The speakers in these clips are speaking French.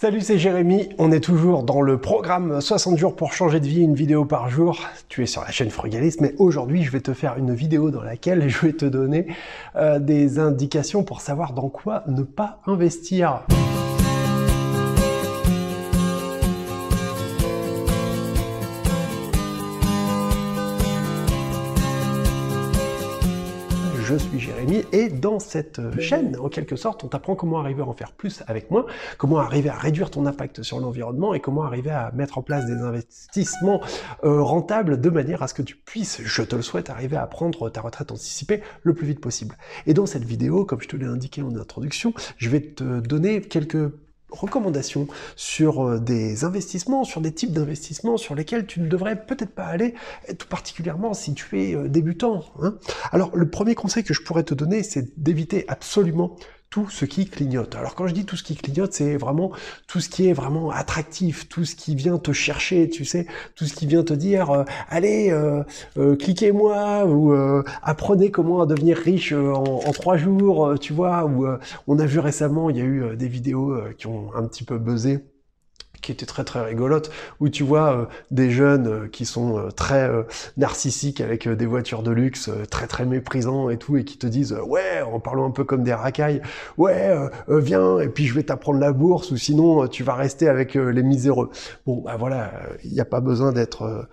Salut, c'est Jérémy. On est toujours dans le programme 60 jours pour changer de vie, une vidéo par jour. Tu es sur la chaîne Frugaliste, mais aujourd'hui, je vais te faire une vidéo dans laquelle je vais te donner euh, des indications pour savoir dans quoi ne pas investir. Je suis Jérémy et dans cette chaîne, en quelque sorte, on t'apprend comment arriver à en faire plus avec moins, comment arriver à réduire ton impact sur l'environnement et comment arriver à mettre en place des investissements euh, rentables de manière à ce que tu puisses, je te le souhaite, arriver à prendre ta retraite anticipée le plus vite possible. Et dans cette vidéo, comme je te l'ai indiqué en introduction, je vais te donner quelques recommandations sur euh, des investissements, sur des types d'investissements sur lesquels tu ne devrais peut-être pas aller, tout particulièrement si tu es euh, débutant. Hein. Alors le premier conseil que je pourrais te donner, c'est d'éviter absolument tout ce qui clignote. Alors quand je dis tout ce qui clignote, c'est vraiment tout ce qui est vraiment attractif, tout ce qui vient te chercher, tu sais, tout ce qui vient te dire euh, allez, euh, euh, cliquez-moi ou apprenez comment devenir riche en, en, trois jours, tu vois. Ou on a vu récemment, il y a eu des vidéos qui ont un petit peu buzzé qui était très très rigolote, où tu vois euh, des jeunes euh, qui sont euh, très narcissiques avec des voitures de luxe, très très méprisants et tout, et qui te disent ouais, en parlant un peu comme des racailles, ouais, viens, et puis je vais t'apprendre la bourse, ou sinon tu vas rester avec les miséreux. Bon, bah voilà, il n'y a pas besoin d'être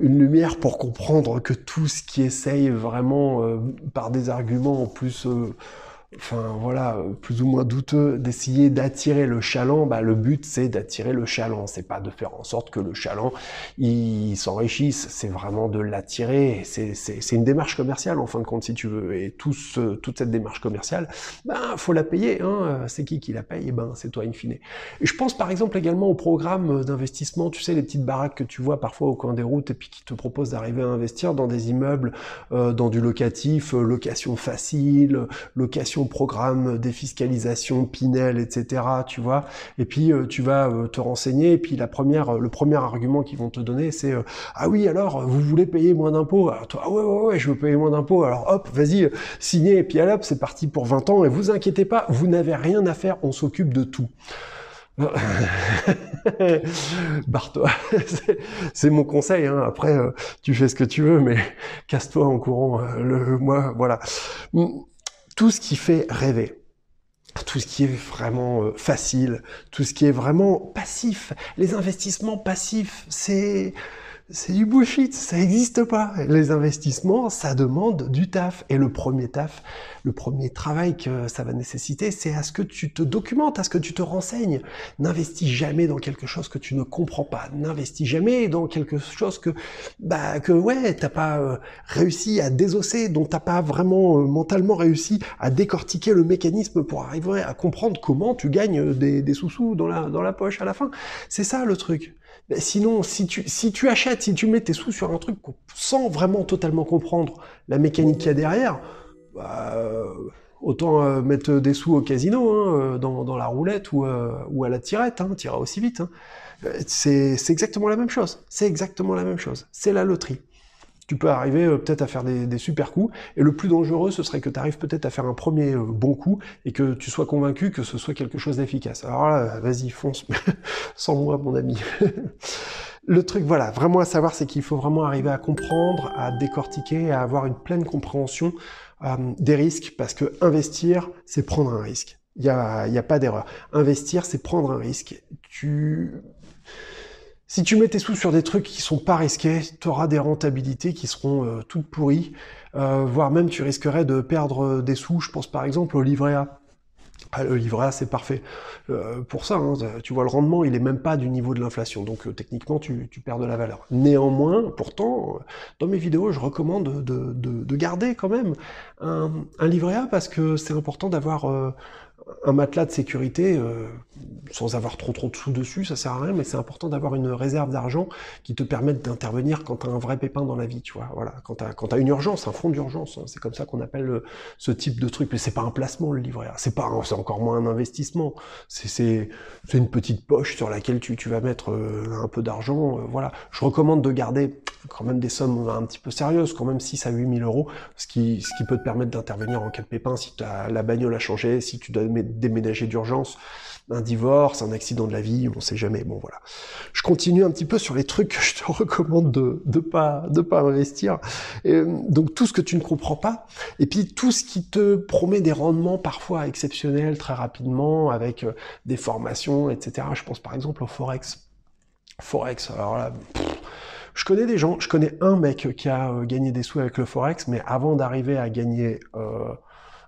une lumière pour comprendre que tout ce qui essaye vraiment par des arguments en plus enfin voilà, plus ou moins douteux d'essayer d'attirer le chaland, bah, le but c'est d'attirer le chaland, c'est pas de faire en sorte que le chaland il s'enrichisse, c'est vraiment de l'attirer, c'est une démarche commerciale en fin de compte si tu veux, et tout ce, toute cette démarche commerciale, ben faut la payer, hein. c'est qui qui la paye, et eh ben c'est toi in fine. Et je pense par exemple également au programme d'investissement, tu sais les petites baraques que tu vois parfois au coin des routes et puis qui te proposent d'arriver à investir dans des immeubles, euh, dans du locatif, euh, location facile, location programme défiscalisation, Pinel, etc. Tu vois. Et puis euh, tu vas euh, te renseigner. Et puis la première, le premier argument qu'ils vont te donner, c'est euh, ah oui alors vous voulez payer moins d'impôts? Toi ah ouais ouais ouais je veux payer moins d'impôts. Alors hop vas-y signez et puis hop c'est parti pour 20 ans. Et vous inquiétez pas, vous n'avez rien à faire, on s'occupe de tout. Barre-toi, c'est mon conseil. Hein. Après, tu fais ce que tu veux, mais casse-toi en courant. le, moi, voilà tout ce qui fait rêver, tout ce qui est vraiment euh, facile, tout ce qui est vraiment passif. Les investissements passifs, c'est c'est du bullshit, ça n'existe pas. Les investissements, ça demande du taf. Et le premier taf, le premier travail que ça va nécessiter, c'est à ce que tu te documentes, à ce que tu te renseignes. N'investis jamais dans quelque chose que tu ne comprends pas. N'investis jamais dans quelque chose que, bah, que ouais, t'as pas euh, réussi à désosser, dont t'as pas vraiment euh, mentalement réussi à décortiquer le mécanisme pour arriver à comprendre comment tu gagnes des, des sous-sous dans la, dans la poche à la fin. C'est ça le truc. Sinon, si tu, si tu achètes, si tu mets tes sous sur un truc sans vraiment totalement comprendre la mécanique qu'il y a derrière, bah, euh, autant euh, mettre des sous au casino, hein, euh, dans, dans, la roulette ou, ou à la tirette, hein, tira aussi vite. Hein. C'est exactement la même chose. C'est exactement la même chose. C'est la loterie tu peux arriver euh, peut-être à faire des, super coups, et le plus dangereux, ce serait que tu arrives peut-être à faire un premier euh, bon coup, et que tu sois convaincu que ce soit quelque chose d'efficace. Alors là, vas-y, fonce, sans moi, mon ami. le truc, voilà, vraiment à savoir, c'est qu'il faut vraiment arriver à comprendre, à décortiquer, à avoir une pleine compréhension euh, des risques, parce que investir, c'est prendre un risque. Il n'y a, y a pas d'erreur. Investir, c'est prendre un risque. Tu si tu mets tes sous sur des trucs qui sont pas risqués, tu auras des rentabilités qui seront euh, toutes pourries, euh, voire même tu risquerais de perdre euh, des sous. Je pense par exemple au livret A. Ah, le livret A, c'est parfait pour ça. Hein. Tu vois, le rendement, il est même pas du niveau de l'inflation. Donc, techniquement, tu, perds de la valeur. Néanmoins, pourtant, dans mes vidéos, je recommande de, garder quand même un, livret A parce que c'est important d'avoir un matelas de sécurité sans avoir trop trop de sous dessus, ça sert à rien, mais c'est important d'avoir une réserve d'argent qui te permette d'intervenir quand tu as un vrai pépin dans la vie, tu vois. Voilà, quand tu as, une urgence, un fonds d'urgence, hein, c'est comme ça qu'on appelle euh, ce type de truc. Mais c'est pas un placement le livret c'est pas, c'est encore moins un investissement. C'est une petite poche sur laquelle tu, tu vas mettre euh, un peu d'argent. voilà, je recommande de garder quand même des sommes un petit peu sérieuses, quand même 6 à 8 000 euros, ce qui, ce qui peut te permettre d'intervenir en cas de pépin si as, la bagnole a changé, si tu dois déménager d'urgence, un divorce, un accident de la vie, on sait jamais. Bon voilà. Je continue un petit peu sur les trucs que je te recommande de de pas de pas investir. Donc tout ce que tu ne comprends pas, et puis tout ce qui te promet des rendements parfois exceptionnels très rapidement avec euh, des formations, etc. Je pense par exemple au forex. Forex. Alors là. Je connais des gens, je connais un mec qui a euh, gagné des sous avec le Forex, mais avant d'arriver à gagner euh,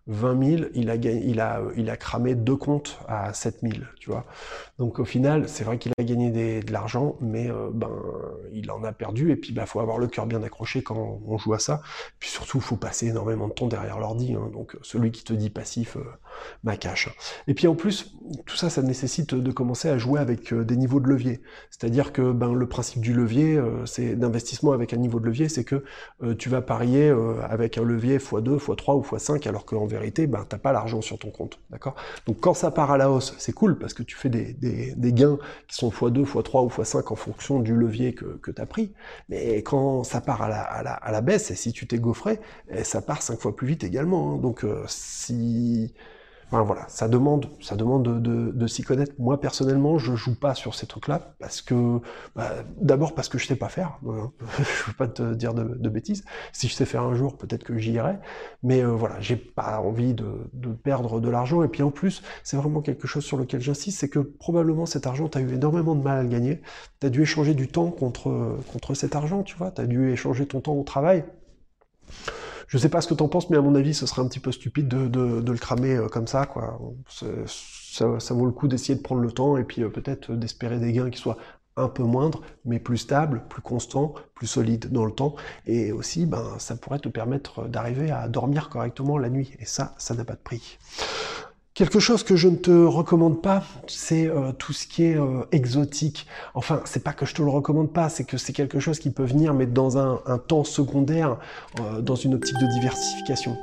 20 000, il a, il, a, il a cramé deux comptes à 7 000, tu vois. Donc au final, c'est vrai qu'il a gagné de l'argent, mais euh, ben il en a perdu. Et puis il bah, faut avoir le cœur bien accroché quand on joue à ça. Puis surtout, il faut passer énormément de temps derrière l'ordi. Hein. Donc celui qui te dit passif, euh, ma cache. Et puis en plus, tout ça, ça nécessite de commencer à jouer avec euh, des niveaux de levier. C'est-à-dire que ben, le principe du levier, c'est d'investissement avec un niveau de levier, c'est que tu vas parier avec un levier x2, x3 ou x5, alors qu'en vérité, ben, t'as pas l'argent sur ton compte. D'accord? Donc quand ça part à la hausse, c'est cool parce que tu fais des, gains qui sont x2, x3 ou x5 en fonction du levier que, tu as pris. Mais quand ça part à la, baisse, et si tu t'es gaufré, eh, ça part 5 fois plus vite également. Hein. Donc si voilà, ça demande, ça demande de, s'y connaître. Moi personnellement, je joue pas sur ces trucs-là parce que, bah, d'abord parce que je sais pas faire. Hein. je veux pas te dire de, bêtises. Si je sais faire un jour, peut-être que j'y irai. Mais euh, voilà, j'ai pas envie de, perdre de l'argent. Et puis en plus, c'est vraiment quelque chose sur lequel j'insiste, c'est que probablement cet argent, tu as eu énormément de mal à le gagner. Tu as dû échanger du temps contre contre cet argent, tu vois. Tu as dû échanger ton temps au travail. Je sais pas ce que t'en penses, mais à mon avis, ce serait un petit peu stupide de, le cramer euh, comme ça, quoi. Ça, ça, vaut le coup d'essayer de prendre le temps et puis euh, peut-être d'espérer des gains qui soient un peu moindres, mais plus stables, plus constants, plus solides dans le temps. Et aussi, ben, ça pourrait te permettre d'arriver à dormir correctement la nuit. Et ça, ça n'a pas de prix. Quelque chose que je ne te recommande pas, c'est euh, tout ce qui est euh, exotique. Enfin, c'est pas que je te le recommande pas, c'est que c'est quelque chose qui peut venir, mais dans un, temps secondaire, euh, dans une optique de diversification.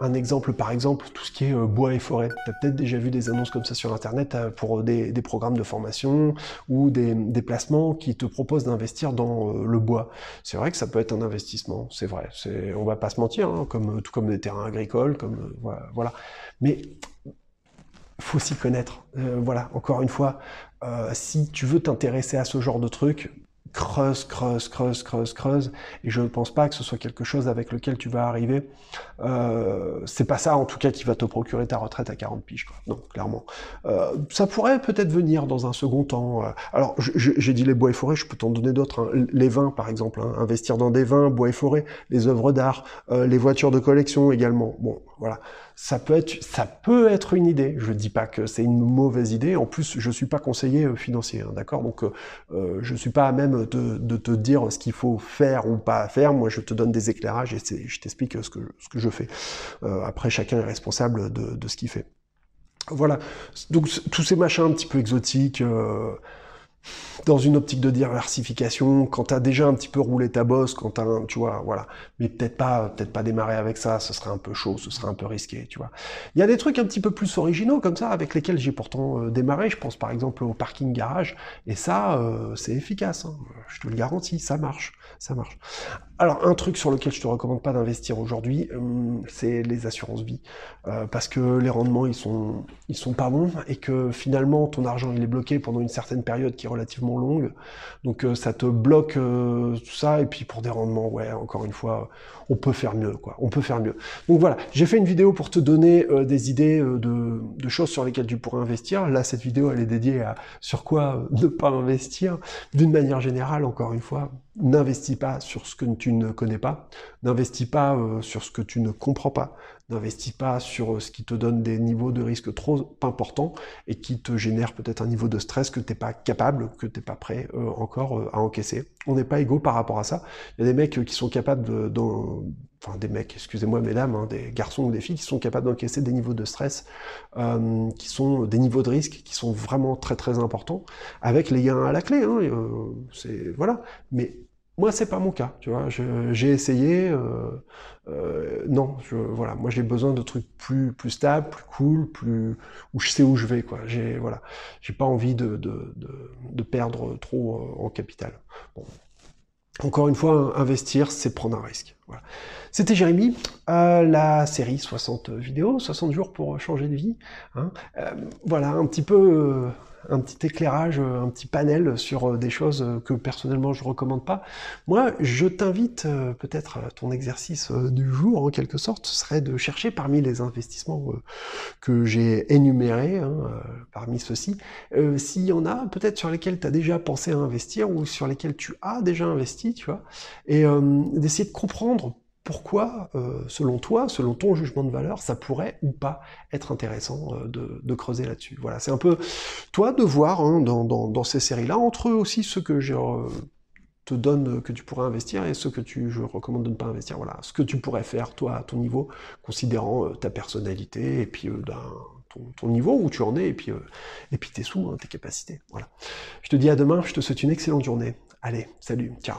Un exemple, par exemple, tout ce qui est bois et forêt. Tu as peut-être déjà vu des annonces comme ça sur Internet pour des, programmes de formation ou des, placements qui te proposent d'investir dans le bois. C'est vrai que ça peut être un investissement, c'est vrai. On va pas se mentir, hein, comme, tout comme des terrains agricoles, comme voilà. Mais faut s'y connaître. Euh, voilà, encore une fois, euh, si tu veux t'intéresser à ce genre de truc, creuse, creuse, creuse, creuse, creuse. Et je ne pense pas que ce soit quelque chose avec lequel tu vas arriver. Euh, c'est pas ça, en tout cas, qui va te procurer ta retraite à 40 piges. Non, clairement. Euh, ça pourrait peut-être venir dans un second temps. Euh. Alors, j'ai dit les bois et forêts, je peux t'en donner d'autres. Hein. Les vins, par exemple. Hein. Investir dans des vins, bois et forêts, les œuvres d'art, les voitures de collection également. Bon, voilà. Ça peut être, ça peut être une idée. Je dis pas que c'est une mauvaise idée. En plus, je suis pas conseiller financier, hein, d'accord? Donc, je suis pas à même de, te dire ce qu'il faut faire ou pas faire. Moi, je te donne des éclairages et je t'explique ce que, ce que je fais. Euh, après, chacun est responsable de, ce qu'il fait. Voilà. Donc, tous ces machins un petit peu exotiques. Euh, dans une optique de diversification, quand tu as déjà un petit peu roulé ta bosse, quand t'as, tu vois, voilà. Mais peut-être pas, peut-être pas démarrer avec ça, ce serait un peu chaud, ce serait un peu risqué, tu vois. Il y a des trucs un petit peu plus originaux comme ça, avec lesquels j'ai pourtant euh, démarré. Je pense par exemple au parking garage, et ça, euh, c'est efficace. Hein. Je te le garantis, ça marche, ça marche. Alors un truc sur lequel je te recommande pas d'investir aujourd'hui, hum, c'est les assurances vie, euh, parce que les rendements ils sont, ils sont pas bons, et que finalement ton argent il est bloqué pendant une certaine période qui relativement longue. Donc euh, ça te bloque euh, tout ça, et puis pour des rendements, ouais, encore une fois, on peut faire mieux, quoi. On peut faire mieux. Donc voilà, j'ai fait une vidéo pour te donner euh, des idées de, de, choses sur lesquelles tu pourrais investir. Là, cette vidéo, elle est dédiée à sur quoi ne pas investir. D'une manière générale, encore une fois, n'investis pas sur ce que tu ne connais pas, n'investis pas sur ce que tu ne comprends pas, n'investis pas sur ce qui te donne des niveaux de risque trop importants et qui te génère peut-être un niveau de stress que t'es pas capable, que t'es pas prêt euh, encore euh, à encaisser. On n'est pas égaux par rapport à ça. Il y a des mecs qui sont capables de, des mecs, excusez-moi mesdames, hein, des garçons ou des filles qui sont capables d'encaisser des niveaux de stress, euh, qui sont des niveaux de risque qui sont vraiment très très importants, avec les gains à la clé. Hein, c'est voilà. Mais moi, c'est pas mon cas, tu vois. J'ai essayé. Euh, euh, non, je, voilà. Moi, j'ai besoin de trucs plus plus stables, plus cool, plus où je sais où je vais, quoi. J'ai voilà. J'ai pas envie de, de, perdre trop euh, en capital. Encore une fois, investir, c'est prendre un risque. C'était Jérémy, euh, la série 60 vidéos, 60 jours pour changer de vie. Hein. Euh, voilà, un petit peu, euh, un petit éclairage, un petit panel sur des choses que personnellement je recommande pas. Moi, je t'invite, peut-être ton exercice du jour, en quelque sorte, serait de chercher parmi les investissements que j'ai énumérés, hein, parmi ceux-ci, s'il y en a peut-être sur lesquels tu as déjà pensé à investir ou sur lesquels tu as déjà investi, tu vois, et d'essayer de comprendre pourquoi, euh, selon toi, selon ton jugement de valeur, ça pourrait ou pas être intéressant euh, de, creuser là-dessus? Voilà, c'est un peu toi de voir hein, dans, ces séries-là, entre eux aussi ceux que je euh, te donne que tu pourrais investir et ceux que tu, je recommande de ne pas investir. Voilà, ce que tu pourrais faire toi à ton niveau, considérant ta personnalité et puis ton, niveau où tu en es et puis, et puis tes sous, hein, tes capacités. Voilà. Je te dis à demain, je te souhaite une excellente journée. Allez, salut, ciao.